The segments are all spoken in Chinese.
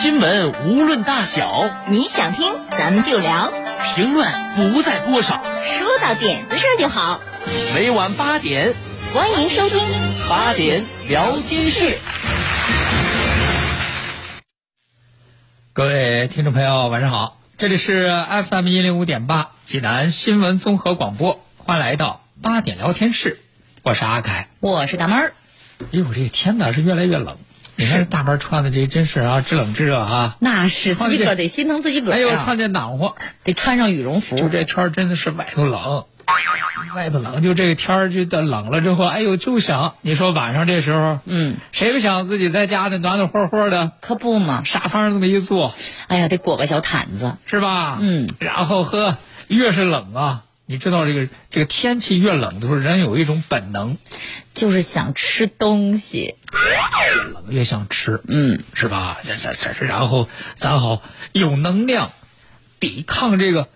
新闻无论大小，你想听咱们就聊，评论不在多少，说到点子上就好。每晚八点，欢迎收听。八点聊天室。各位听众朋友，晚上好，这里是 FM 一零五点八济南新闻综合广播，欢迎来到八点聊天室，我是阿凯，我是大妹儿。哎呦，这个天哪是越来越冷，你看大班穿的这真是啊，知冷知热啊。那是自己个儿得心疼自己个儿哎呦，啊，穿这暖和，得穿上羽绒服。就这天儿真的是外头冷，外头冷，就这个天儿就到冷了之后，哎呦，就想你说晚上这时候，嗯，谁不想自己在家里暖暖和和的，可不嘛。沙发上这么一坐，哎呀，得裹个小毯子。是吧？嗯，然后呵，越是冷啊，你知道这个这个天气越冷的时候，人有一种本能，就是想吃东西。越冷越想吃，嗯，是吧？这这这是，然后咱好有能量抵抗这个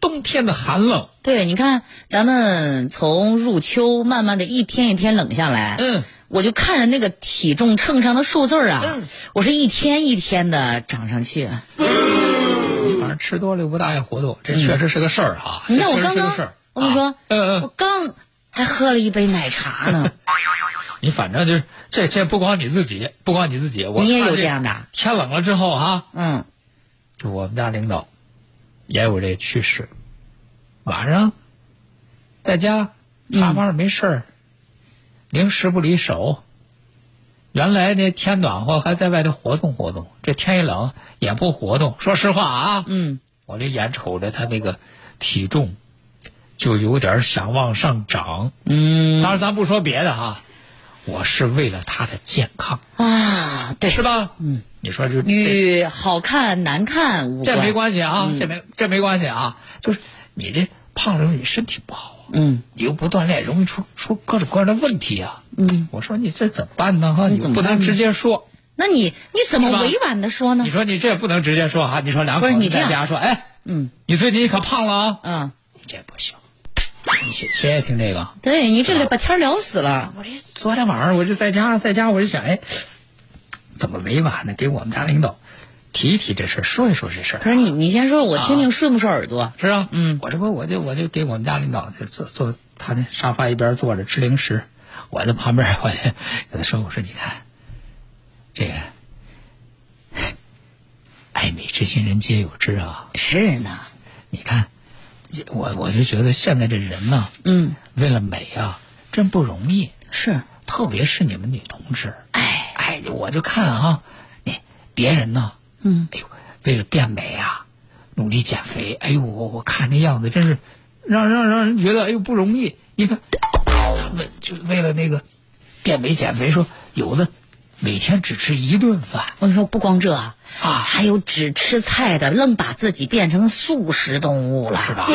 冬天的寒冷。对，你看，咱们从入秋慢慢的一天一天冷下来，嗯，我就看着那个体重秤上的数字儿啊，我是一天一天的涨上去。吃多了又不大爱活动，这确实是个事儿哈。你看我刚刚我跟你说我嗯，刚还喝了一杯奶茶呢。你反正就是这这不光你自己，不光你自己，我你也有这样的啊天冷了之后啊，嗯，就我们家领导也有这趋势，晚上在家上没事儿，零食不离手。原来那天暖和还在外头活动活动，这天一冷也不活动。说实话啊，嗯，我这眼瞅着他那个体重就有点想往上涨。嗯当然咱不说别的哈，我是为了他的健康，啊，对，是吧？嗯，你说就这与好看难看无关。这没关系啊，嗯这没这没关系啊，就是你这胖了你身体不好啊，嗯，你又不锻炼，容易出出各种各样的问题啊。嗯，我说你这怎么办呢？哈，你不能直接说，那你你怎么委婉的说呢？你？说你这也不能直接说哈，你说两口子你在家说，哎，嗯。你最近可胖了啊，嗯，你这不行，谁谁爱听这个？对你这里把天聊死了。我这昨天晚上我就在家在家我就想，哎，怎么委婉的给我们家领导提一提这事儿，说一说这事儿。可是你你先说，我听听顺不顺耳朵？是啊，嗯。我这不我就我就给我们家领导就坐坐他那沙发一边坐着吃零食，我在旁边我就跟他说我说你看，这个爱美之心人皆有之啊，是呢，你看，我我就觉得现在这人呢，嗯，为了美啊，真不容易，是，特别是你们女同志，哎，哎，我就看啊，你别人呢，嗯，哎呦，为了变美啊，努力减肥，哎呦，我我看那样子真是让让让人觉得哎呦不容易。你看，他们就为了那个变美减肥，说有的每天只吃一顿饭我跟你说，不光这啊，啊，还有只吃菜的，愣把自己变成素食动物了，是吧？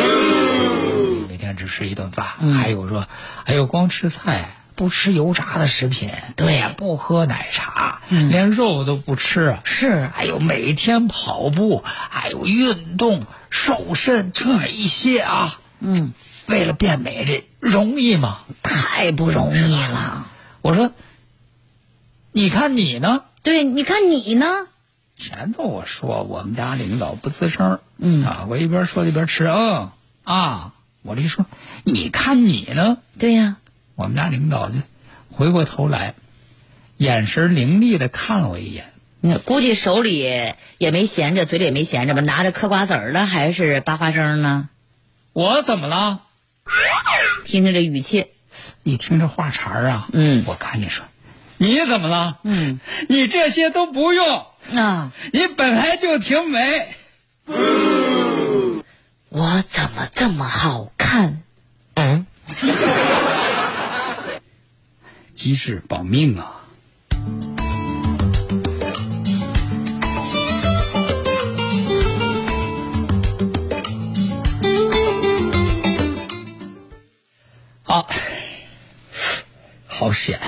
每天只吃一顿饭，嗯还有说，哎呦光吃菜。不吃油炸的食品，对呀不喝奶茶，嗯连肉都不吃，是还有每天跑步，还有运动、瘦身，这一些啊，嗯，为了变美，这容易吗？太不容易了。我说，你看你呢？对，你看你呢？前头我说我们家领导不吱声，嗯啊，我一边说一边吃，嗯啊，我这一说，你看你呢？对呀、我们家领导就回过头来，眼神凌厉的看了我一眼，那，估计手里也没闲着，嘴里也没闲着吧？拿着嗑瓜子儿呢，还是扒花生呢？我怎么了？听听这语气，一听这话茬儿啊，嗯我赶紧说，你怎么了？嗯，你这些都不用，啊，你本来就挺美。我怎么这么好看？嗯，机智保命啊。好，好险！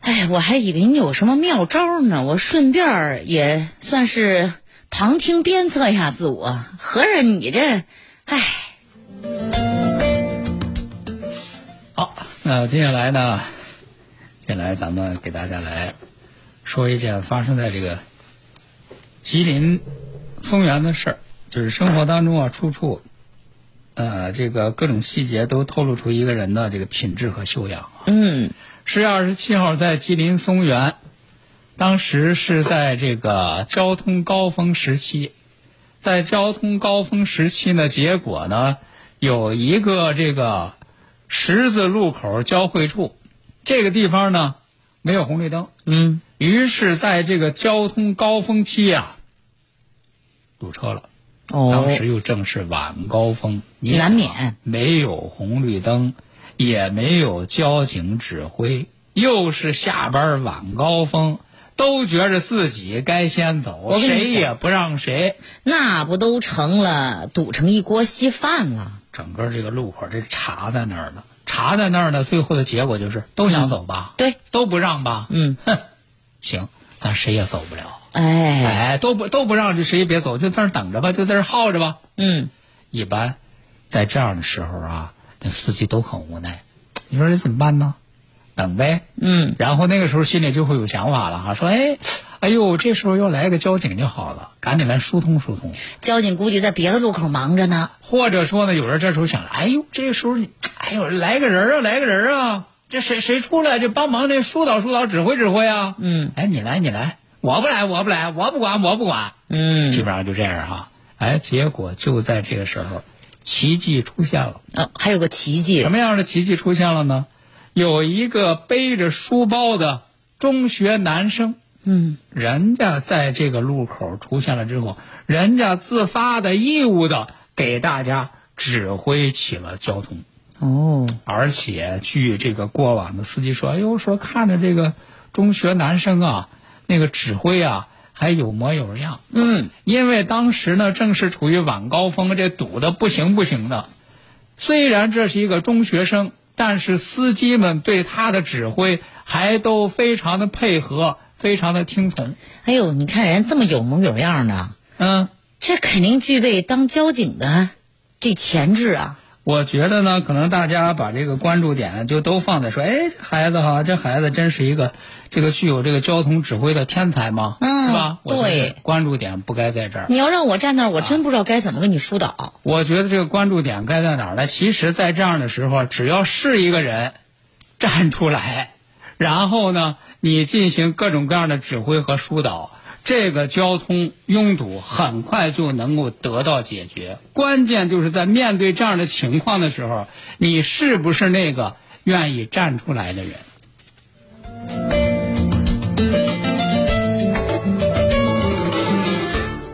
哎，我还以为你有什么妙招呢，我顺便也算是旁听鞭策一下自我。合着你这，哎，好，那接下来呢？接下来咱们给大家来说一件发生在这个吉林松原的事儿，就是生活当中啊，处处呃，这个各种细节都透露出一个人的这个品质和修养。嗯，十月二十七号在吉林松原，当时是在这个交通高峰时期，在交通高峰时期呢，结果呢有一个这个十字路口交汇处，这个地方呢没有红绿灯，嗯，于是在这个交通高峰期啊堵车了。哦，当时又正是晚高峰，你难免。没有红绿灯，也没有交警指挥，又是下班晚高峰，都觉着自己该先走，谁也不让谁。那不都成了堵成一锅稀饭了？整个这个路口这查在那儿呢，查在那儿呢，最后的结果就是都想走吧，对，都不让吧，嗯，哼，行，咱谁也走不了。哎，哎，都不都不让，就谁也别走，就在那儿等着吧，就在这儿耗着吧。嗯，一般在这样的时候啊，那司机都很无奈。你说这怎么办呢？等呗。嗯，然后那个时候心里就会有想法了哈，说哎，哎呦，这时候要来个交警就好了，赶紧来疏通疏通。交警估计在别的路口忙着呢。或者说呢，有人这时候想，哎呦，这时候你，哎呦，来个人啊，来个人啊，这谁谁出来就帮忙这疏导疏导指挥指挥啊？嗯，哎，你来你来，我不来我不来，我不管我不管。嗯，基本上就这样哈。哎，结果就在这个时候，奇迹出现了。哦，还有个奇迹什，么样的奇迹出现了呢？有一个背着书包的中学男生，嗯，人家在这个路口出现了之后，人家自发的义务的给大家指挥起了交通。哦，而且据这个过往的司机说，哎呦，说看着这个中学男生啊，那个指挥啊，还有模有样。嗯，因为当时呢正是处于晚高峰，这堵的不行不行的。虽然这是一个中学生，但是司机们对他的指挥还都非常的配合，非常的听从。哎呦，你看人这么有模有样的，嗯，这肯定具备当交警的这潜质啊。我觉得呢，可能大家把这个关注点就都放在说，哎，这孩子哈，这孩子真是一个这个具有这个交通指挥的天才嘛，嗯是吧？对关注点不该在这儿。你要让我站那儿，我真不知道该怎么跟你疏导。我觉得这个关注点该在哪儿呢？其实，在这样的时候，只要是一个人站出来，然后呢，你进行各种各样的指挥和疏导，这个交通拥堵很快就能够得到解决。关键就是在面对这样的情况的时候，你是不是那个愿意站出来的人？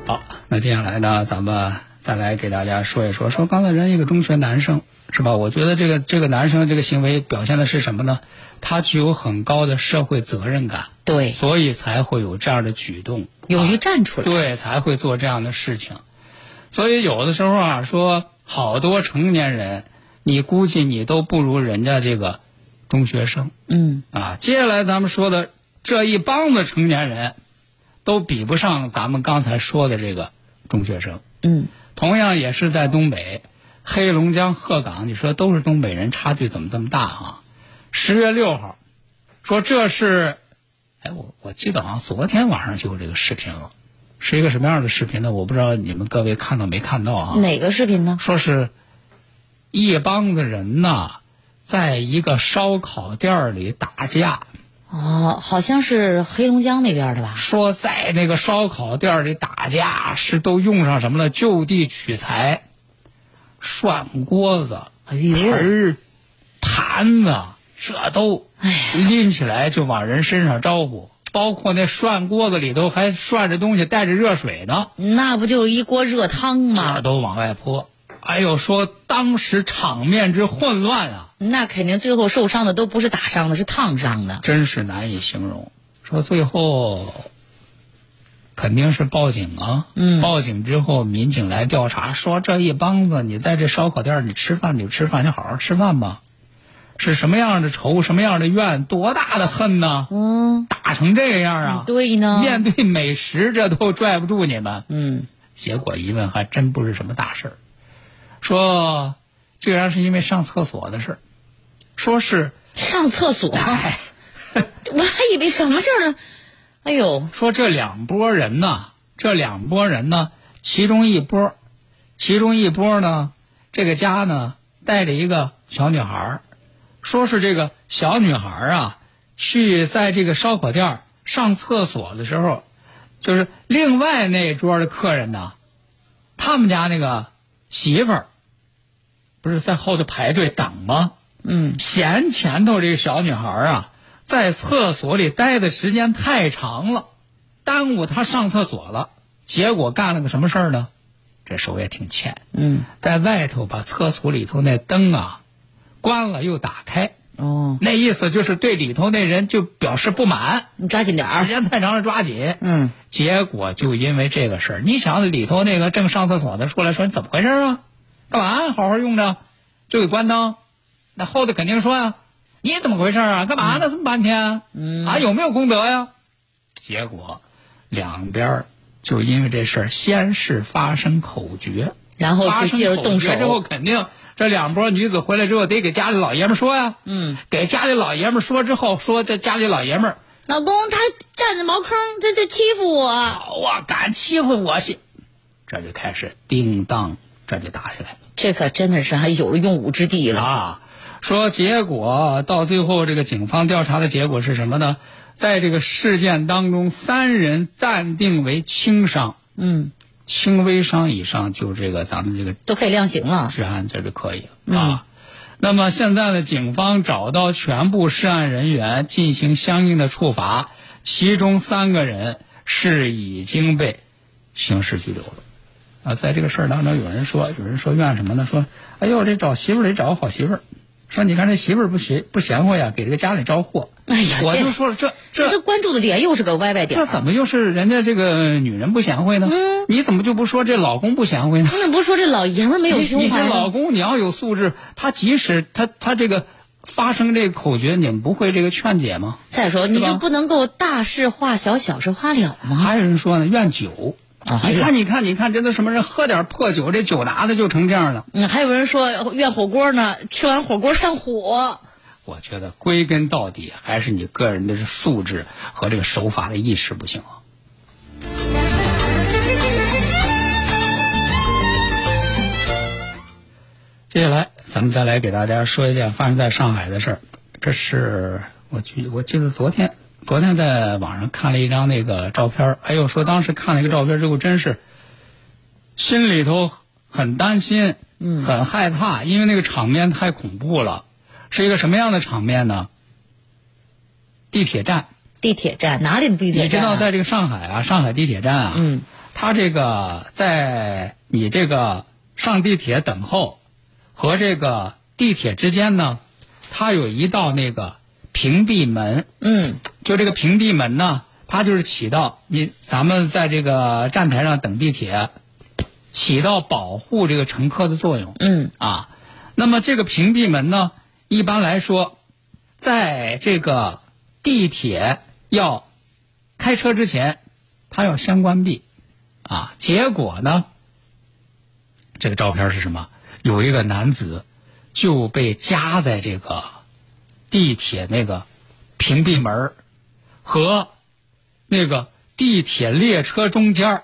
好，那接下来呢，咱们再来给大家说一说，说刚才人一个中学男生是吧？我觉得这个这个男生这个行为表现的是什么呢？他具有很高的社会责任感，对，所以才会有这样的举动，勇于站出来。对，才会做这样的事情。所以有的时候啊，说好多成年人，你估计你都不如人家这个中学生嗯，啊。接下来咱们说的这一帮子成年人，都比不上咱们刚才说的这个中学生。嗯，同样也是在东北，黑龙江鹤岗，你说都是东北人，差距怎么这么大啊？十月六号，说这是，哎，我我记得好像昨天晚上就有这个视频了，是一个什么样的视频呢？我不知道你们各位看到没看到啊？哪个视频呢？说是一帮子人呐，在一个烧烤店里打架，哦，好像是黑龙江那边的吧？说在那个烧烤店里打架是都用上什么了？就地取材，涮锅子、哎呦盆儿、盘子，这都拎起来就往人身上招呼。包括那涮锅子里头还涮着东西，带着热水呢，那不就是一锅热汤这吗？都往外泼。哎呦，说当时场面之混乱啊，那肯定最后受伤的都不是打伤的，是烫伤的。真是难以形容。说最后肯定是报警啊，嗯报警之后民警来调查，说这一帮子你在这烧烤店儿你吃饭你就吃饭，你好好吃饭吧。是什么样的仇，什么样的怨，多大的恨呢？嗯，打成这样啊！对呢。面对美食，这都拽不住你们。嗯，结果一问，还真不是什么大事儿。说竟然是因为上厕所的事儿，说是。上厕所，哎，我还以为什么事儿呢？哎呦，说这两拨人呢，这两拨人呢，其中一波，其中一波呢，这个家呢带着一个小女孩儿，说是这个小女孩儿啊，去在这个烧烤店儿上厕所的时候，就是另外那桌的客人呢，他们家那个媳妇儿，不是在后头排队等吗？嗯，嫌前头这个小女孩啊，在厕所里待的时间太长了，耽误她上厕所了。结果干了个什么事儿呢？这手也挺欠，嗯，在外头把厕所里头那灯啊关了又打开，哦，那意思就是对里头那人就表示不满，你抓紧点时。间太长了抓紧。嗯，结果就因为这个事儿，你想里头那个正上厕所的出来说你怎么回事啊？干嘛好好用着就给关灯？那后头肯定说呀、你怎么回事啊？干嘛呢？这么半天？嗯啊，有没有功德呀？结果两边就因为这事儿先是发生口角，然后发生就进而动口决之后，肯定这两拨女子回来之后得给家里老爷们说呀。嗯，给家里老爷们说之后，说这家里老爷们儿老公他占着茅坑，他在欺负我。好啊，敢欺负我去，这就开始叮当，这就打起来了这可真的是还有了用武之地了。啊。说结果到最后，这个警方调查的结果是什么呢？在这个事件当中，三人暂定为轻伤，嗯，轻微伤以上就这个咱们这个都可以量刑了。治安这就可以了啊。那么现在呢，警方找到全部涉案人员进行相应的处罚，其中三个人是已经被刑事拘留了。啊，在这个事儿当中，有人说，有人说怨什么呢？说，哎呦，这找媳妇儿得找个好媳妇儿。说你看这媳妇儿不学不贤惠呀，给这个家里招祸。哎呀我就说了，这这这关注的点又是个歪歪点。这怎么又是人家这个女人不贤惠呢？嗯你怎么就不说这老公不贤惠呢？那不是说这老爷们没有你你这胸怀吗？老公你要有素质，他即使他他这个发生这个口诀，你们不会这个劝解吗？再说，你就不能够大事化小，小事化了吗？还有人说呢，怨酒。啊你看，你看，你看，这都什么人？喝点破酒，这酒拿的就成这样了。嗯，还有人说怨火锅呢，吃完火锅上火。我觉得归根到底还是你个人的素质和这个守法的意识不行啊。接下来，咱们再来给大家说一件发生在上海的事儿。这是我记我记得昨天，昨天在网上看了一张那个照片儿，哎呦，说当时看了一个照片之后，真是心里头很担心，嗯很害怕，因为那个场面太恐怖了。是一个什么样的场面呢？地铁站，地铁站哪里的地铁你知？道，在这个上海啊，上海地铁站啊，嗯，它这个在你这个上地铁等候和这个地铁之间呢，它有一道那个屏蔽门，嗯就这个屏蔽门呢，它就是起到你咱们在这个站台上等地铁，起到保护这个乘客的作用。嗯啊，那么这个屏蔽门呢，一般来说，在这个地铁要开车之前，它要先关闭，啊，结果呢，这个照片是什么？有一个男子就被夹在这个地铁那个屏蔽门儿和那个地铁列车中间儿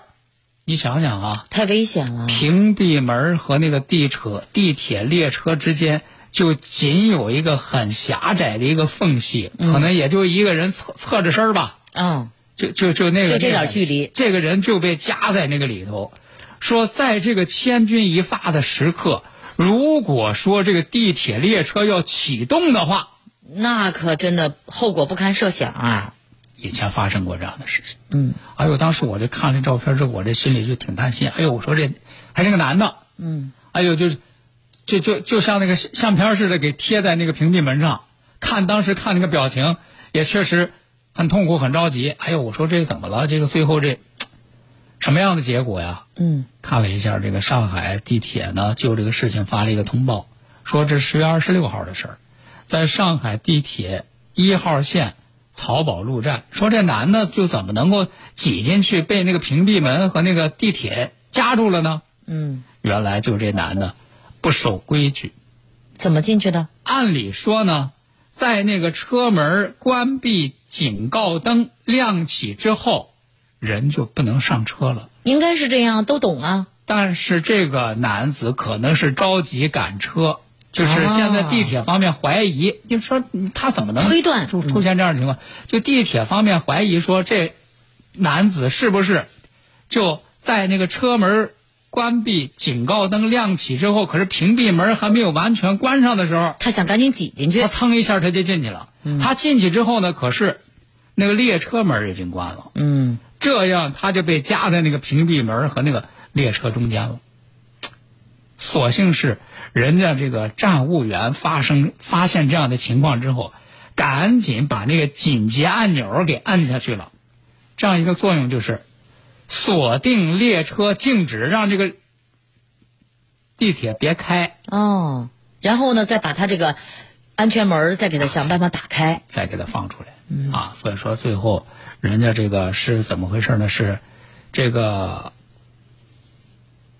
你想想啊，太危险了。屏蔽门和那个地车、地铁列车之间就仅有一个很狭窄的一个缝隙，可能也就一个人侧侧着身儿吧，嗯，就就就那个就这点距离这个人就被夹在那个里头。说在这个千钧一发的时刻，如果说这个地铁列车要启动的话，那可真的后果不堪设想啊。以前发生过这样的事情。嗯哎呦，当时我这看了照片之后，我这心里就挺担心。哎呦，我说这还是个男的，嗯，哎呦就是，就就就像那个相片似的，给贴在那个屏蔽门上。看当时看那个表情，也确实很痛苦、很着急。哎呦，我说这怎么了？这个最后这什么样的结果呀？嗯，看了一下这个上海地铁呢，就这个事情发了一个通报，说这十月二十六号的事儿，在上海地铁一号线漕宝路站，说这男的就怎么能够挤进去，被那个屏蔽门和那个地铁夹住了呢？嗯，原来就是这男的不守规矩。怎么进去的？按理说呢，在那个车门关闭、警告灯亮起之后，人就不能上车了。应该是这样，都懂啊。但是这个男子可能是着急赶车，就是现在地铁方面怀疑，你说他怎么能推断出出现这样的情况？就地铁方面怀疑说，这男子是不是就在那个车门关闭、警告灯亮起之后，可是屏蔽门还没有完全关上的时候，他想赶紧挤进去他。蹭一下他就进去了。他进去之后呢，可是那个列车门已经关了。嗯，这样他就被夹在那个屏蔽门和那个列车中间了。所幸是人家这个站务员发生发现这样的情况之后，赶紧把那个紧急按钮给按下去了。这样一个作用就是锁定列车静止，让这个地铁别开，哦，然后呢，再把他这个安全门再给他想办法打开。再给它放出来。啊，所以说最后人家这个是怎么回事呢？是这个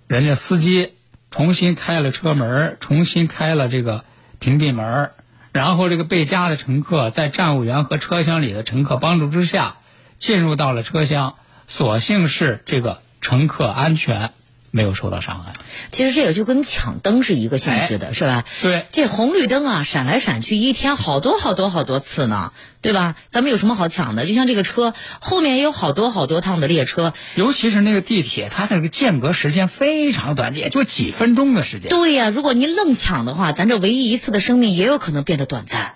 人家司机重新开了车门，重新开了这个屏蔽门，然后这个被夹的乘客在站务员和车厢里的乘客帮助之下进入到了车厢，所幸是这个乘客安全，没有受到伤害。其实这个就跟抢灯是一个性质的，是吧？对这红绿灯啊，闪来闪去，一天好多好多好多次呢，对吧？咱们有什么好抢的？就像这个车后面也有好多好多趟的列车，尤其是那个地铁，它那个间隔时间非常短，也就几分钟的时间。对呀、如果您愣抢的话，咱这唯一一次的生命也有可能变得短暂。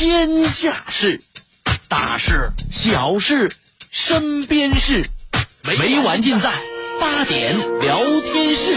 天下事，大事、小事、身边事，没完尽在八点聊天室。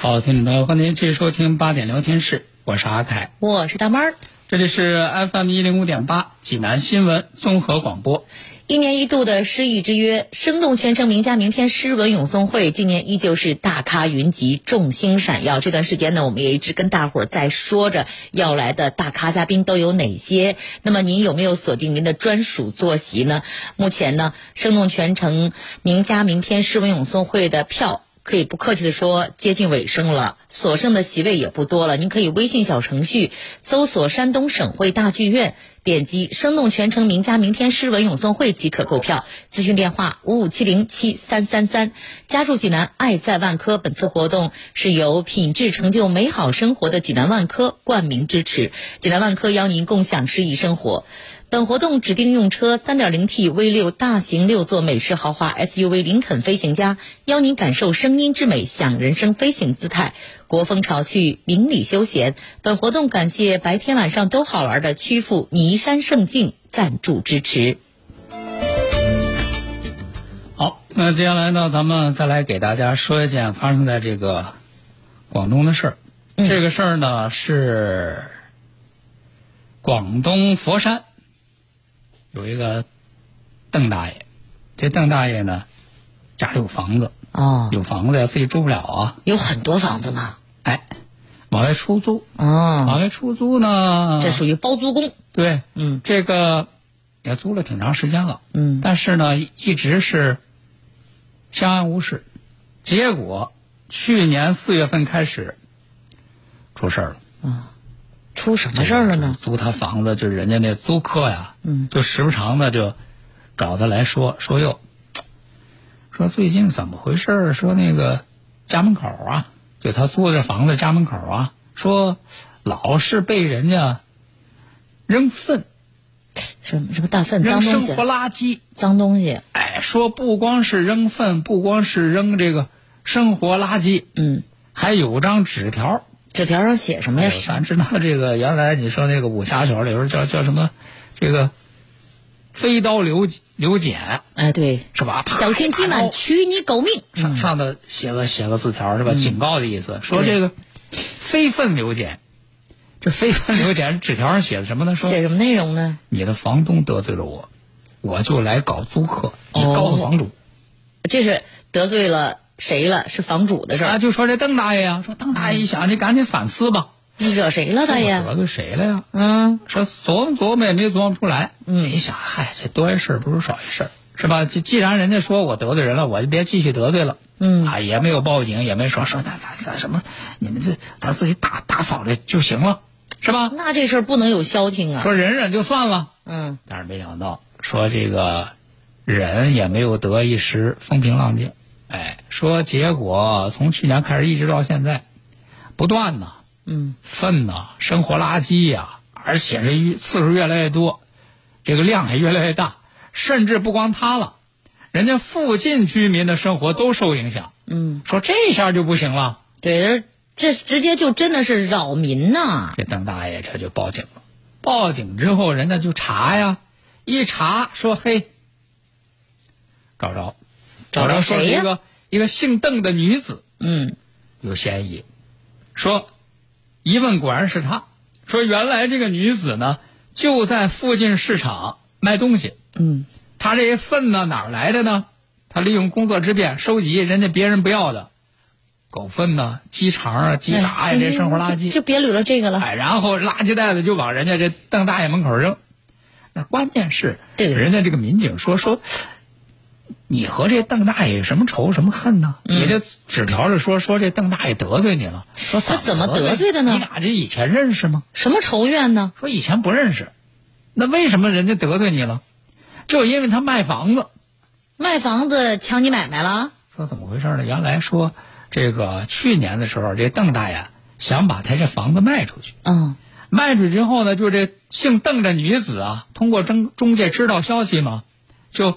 好，听众朋友，欢迎继续收听八点聊天室，我是阿凯，我是大妹儿。这里是 FM 一零五点八济南新闻综合广播。一年一度的诗意之约，生动全城名家名篇诗文咏诵会，今年依旧是大咖云集，众星闪耀。这段时间呢，我们也一直跟大伙儿在说着要来的大咖嘉宾都有哪些。那么您有没有锁定您的专属坐席呢？目前呢，生动全城名家名篇诗文咏诵会的票。可以不客气的说，接近尾声了，所剩的席位也不多了。您可以微信小程序搜索“山东省会大剧院”，点击“生动全城名家名篇诗文咏诵会”即可购票。咨询电话：五五七零七三三三。家住济南，爱在万科。本次活动是由品质成就美好生活的济南万科冠名支持。济南万科邀您共享诗意生活。本活动指定用车 3.0T V 六大型六座美式豪华 SUV 林肯飞行家，邀您感受声音之美，享人生飞行姿态。国风潮趣，明理休闲。本活动感谢白天晚上都好玩的曲阜尼山胜境赞助支持。好，那接下来呢，咱们再来给大家说一件发生在这个广东的事儿。这个事儿呢是广东佛山有一个邓大爷，这邓大爷呢家里有房子，哦，有房子呀自己住不了啊，有很多房子嘛。哎，往外出租，哦，往外出租呢，这属于包租公。对，嗯这个也租了挺长时间了，嗯但是呢，一直是相安无事。结果去年四月份开始出事儿了。出什么事儿了呢？租他房子，就是人家那租客呀，嗯，就时不常的就找他来说说哟，说最近怎么回事？说那个家门口啊，就他租的房子家门口啊，说老是被人家扔粪，什么什么大粪、扔脏东西生活、垃圾。脏东西，哎，说不光是扔粪，不光是扔这个生活垃圾，嗯，还有张纸条。纸条上写什么哎呀？呦咱知道这个原来你说那个武侠小说里边叫叫什么，这个飞刀流流剪哎，对，是吧？小心今晚取你狗命。上上头写个写个字条是吧？警告的意思，说这个非分流检，这非分流检纸条上写的什么呢？说写什么内容呢？你的房东得罪了我，我就来搞租客，你哦告诉房主。这是得罪了谁了？是房主的事儿啊，就说这邓大爷呀，说邓大爷一想，你赶紧反思吧，你惹谁了，大我爷？得罪谁了呀？嗯，说琢磨琢磨也没琢磨出来，嗯，一想，嗨，这多一事不如少一事，是吧？既既然人家说我得罪人了，我就别继续得罪了，嗯啊，也没有报警，也没说说那咱咱什么，你们这咱自己打打扫这就行了，是吧？那这事儿不能有消停啊。说忍忍就算了，嗯，但是没想到说这个忍也没有得一时风平浪静，哎，说结果从去年开始一直到现在，不断呢，嗯，粪呐、生活垃圾呀、而且是越次数越来越多，这个量也越来越大，甚至不光他了，人家附近居民的生活都受影响。嗯，说这下就不行了，对，这这直接就真的是扰民呐。这邓大爷这就报警了。报警之后，人家就查呀，一查说嘿，找着，找着着说一个一个姓邓的女子嗯，有嫌疑，说一问果然是她，说原来这个女子呢就在附近市场卖东西，嗯，她这些粪呢哪儿来的呢？她利用工作之便收集人家别人不要的狗粪呐、鸡肠啊、鸡杂呀、哎这生活垃圾，就就别捋了这个了。哎，然后垃圾袋子就往人家这邓大爷门口扔。那关键是，对人家这个民警说说，你和这邓大爷有什么仇什么恨呢？你这纸条里说说这邓大爷得罪你了，说他怎么得罪的呢你俩这以前认识吗？什么仇怨呢？说以前不认识，那为什么人家得罪你了？就因为他卖房子。卖房子抢你买卖了？说怎么回事呢？原来说这个去年的时候，这邓大爷想把他这房子卖出去。嗯，卖出去之后呢，就这姓邓的女子啊，通过中中介知道消息嘛，就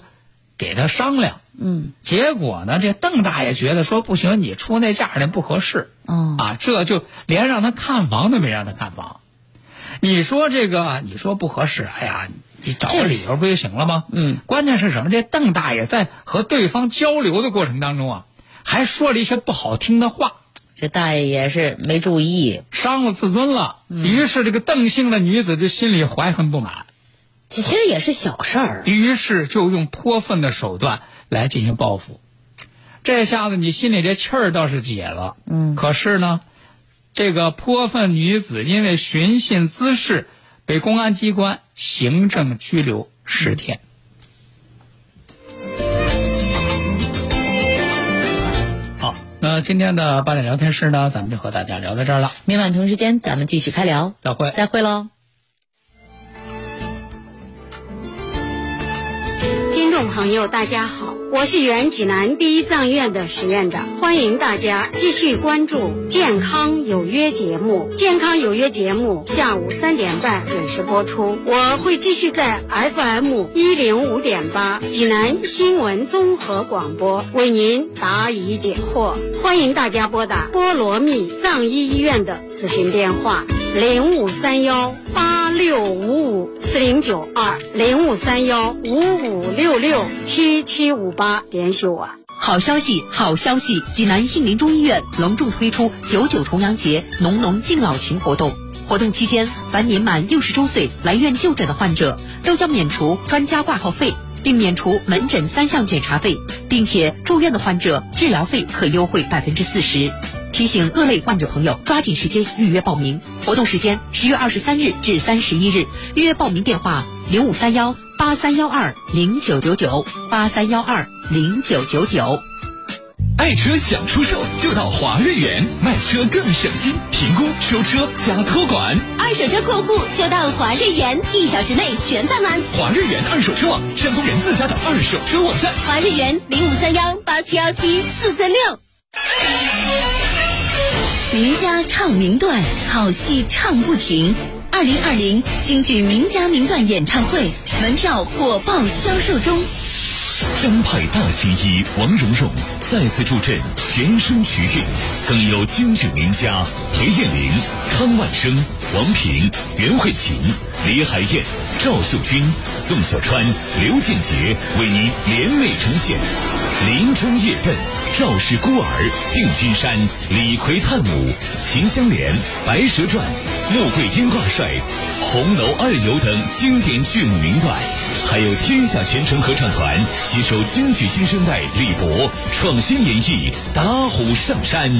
给他商量。嗯，结果呢，这邓大爷觉得说不行，你出那价那不合适。哦啊，这就连让他看房都没让他看房。你说这个，你说不合适，哎呀，你找个理由不就行了吗？嗯，关键是什么？这邓大爷在和对方交流的过程当中啊，还说了一些不好听的话。这大爷也是没注意，伤了自尊了，嗯于是这个邓姓的女子就心里怀恨不满，这其实也是小事儿。于是就用泼粪的手段来进行报复。这下子你心里这气儿倒是解了，嗯，可是呢，这个泼粪女子因为寻衅滋事，被公安机关行政拘留十天。好，那今天的八点聊天室呢，咱们就和大家聊到这儿了，明晚同时间咱们继续开聊，再会。再会喽。众朋友，大家好，我是原济南第一藏院的史院长，欢迎大家继续关注《健康有约》节目。《健康有约》节目下午三点半准时播出，我会继续在 FM 一零五点八济南新闻综合广播为您答疑解惑。欢迎大家拨打波罗蜜藏医医院的咨询电话零五三幺八六五五四零九二零五三幺五五六六七七五八联系我。好消息，好消息！济南杏林中医院隆重推出九九重阳节浓浓敬老情活动。活动期间，凡年满六十周岁来院就诊的患者，都将免除专家挂号费，并免除门诊三项检查费，并且住院的患者治疗费可优惠百分之四十。提醒各类患者朋友抓紧时间预约报名。活动时间十月二十三日至三十一日，预约报名电话零五三幺八三幺二零九九九八三幺二零九九九。爱车想出售就到华瑞源，卖车更省心，评估、收车加托管。二手车过户就到华瑞源，一小时内全办完。华瑞源二手车网，山东人自家的二手车网站。华瑞源零五三幺八七幺七四个六。名家唱名段，好戏唱不停。二零二零京剧名家名段演唱会门票火爆销售中。张派大青衣王蓉蓉再次助阵全声曲韵，更有京剧名家裴艳玲、康万生、王平、袁慧琴、李海燕、赵秀君、宋小川、刘建杰为您联袂呈现《林中夜奔》《赵氏孤儿》《定军山》《李逵探母》《秦香莲》《白蛇传》《穆桂英挂帅》《红楼二游》等经典剧目名段。还有天下全城合唱团携手京剧新生代李博创新演绎打虎上山，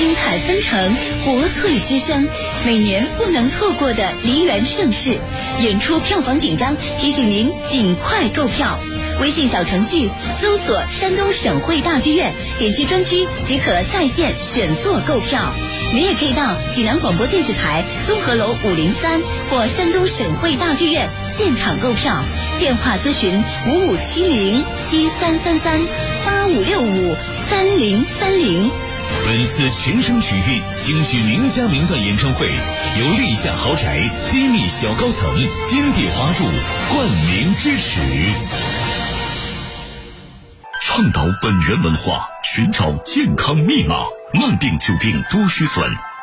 精彩纷呈，国粹之声，每年不能错过的梨园盛世。演出票房紧张，提醒您尽快购票。微信小程序搜索“山东省会大剧院”，点击专区即可在线选座购票。您也可以到济南广播电视台综合楼五零三或山东省会大剧院现场购票，电话咨询五五七零七三三三八五六五三零三零。本次全声曲韵京剧名家名段演唱会，由立夏豪宅低密小高层金地华筑冠名支持。倡导本源文化，寻找健康密码。慢病久病多虚损，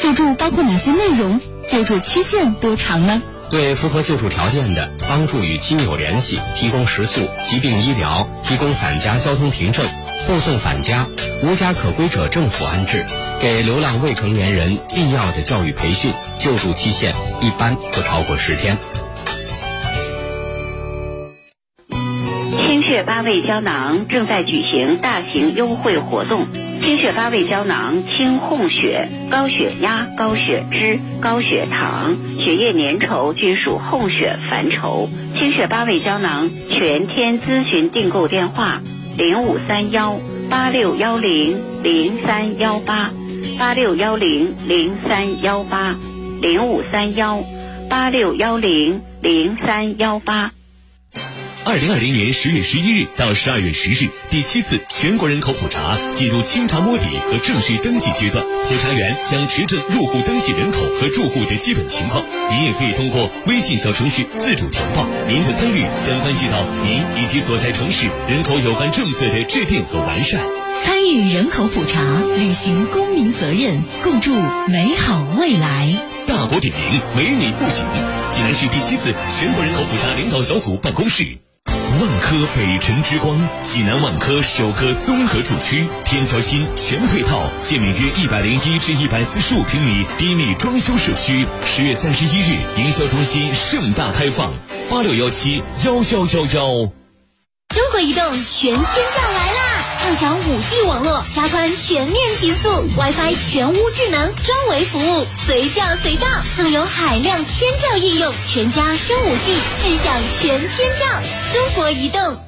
救助包括哪些内容？救助期限多长呢？对符合救助条件的，帮助与亲友联系，提供食宿、疾病医疗，提供返家交通凭证，护送返家，无家可归者政府安置，给流浪未成年人必要的教育培训。救助期限一般不超过十天。清血八味胶囊正在举行大型优惠活动。清血八味胶囊清供血，高血压、高血脂、高血糖、血液粘稠均属供血范畴。清血八味胶囊全天咨询订购电话：零五三幺八六幺零零三幺八八六幺零零三幺八零五三幺八六幺零零三幺八。二零二零年十月十一日到十二月十日，第七次全国人口普查进入清查摸底和正式登记阶段。普查员将持证入户登记人口和住户的基本情况。您也可以通过微信小程序自主填报。您的参与将关系到您以及所在城市人口有关政策的制定和完善。参与人口普查，履行公民责任，共筑美好未来。大国点名，没你不行。济南市第七次全国人口普查领导小组办公室。万科北辰之光，济南万科首个综合住区，天桥新全配套，建面约一百零一至一百四十五平米低密装修社区。十月三十一日，营销中心盛大开放，八六幺七幺幺幺幺。中国移动全千兆来啦！畅享五 G 网络，加宽全面提速，WiFi 全屋智能专为服务，随叫随到，更有海量千兆应用，全家升五 G，智享全千兆。中国移动，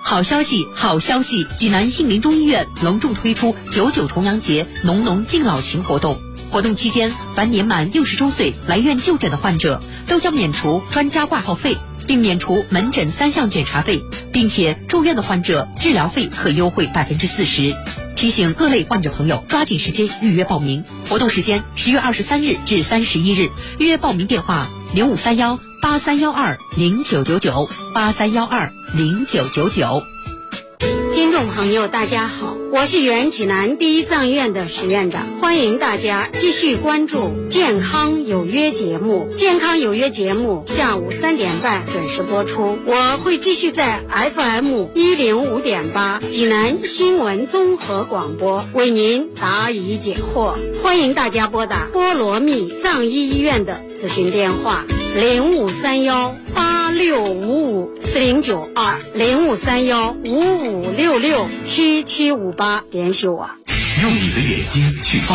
好消息，好消息！济南杏林中医院隆重推出九九重阳节浓浓敬老情活动，活动期间，凡年满六十周岁来院就诊的患者，都将免除专家挂号费。并免除门诊三项检查费，并且住院的患者治疗费可优惠百分之四十。提醒各类患者朋友抓紧时间预约报名。活动时间十月二十三日至三十一日。预约报名电话零五三幺八三幺二零九九九八三幺二零九九九。听众朋友，大家好。我是原济南第一藏院的史院长，欢迎大家继续关注《健康有约》节目。《健康有约》节目下午三点半准时播出，我会继续在 FM 一零五点八济南新闻综合广播为您答疑解惑。欢迎大家拨打波罗蜜藏医医院的咨询电话零五三幺八六五五四零九二零五三幺五五六六七七五八，联系我。用你的眼睛去发。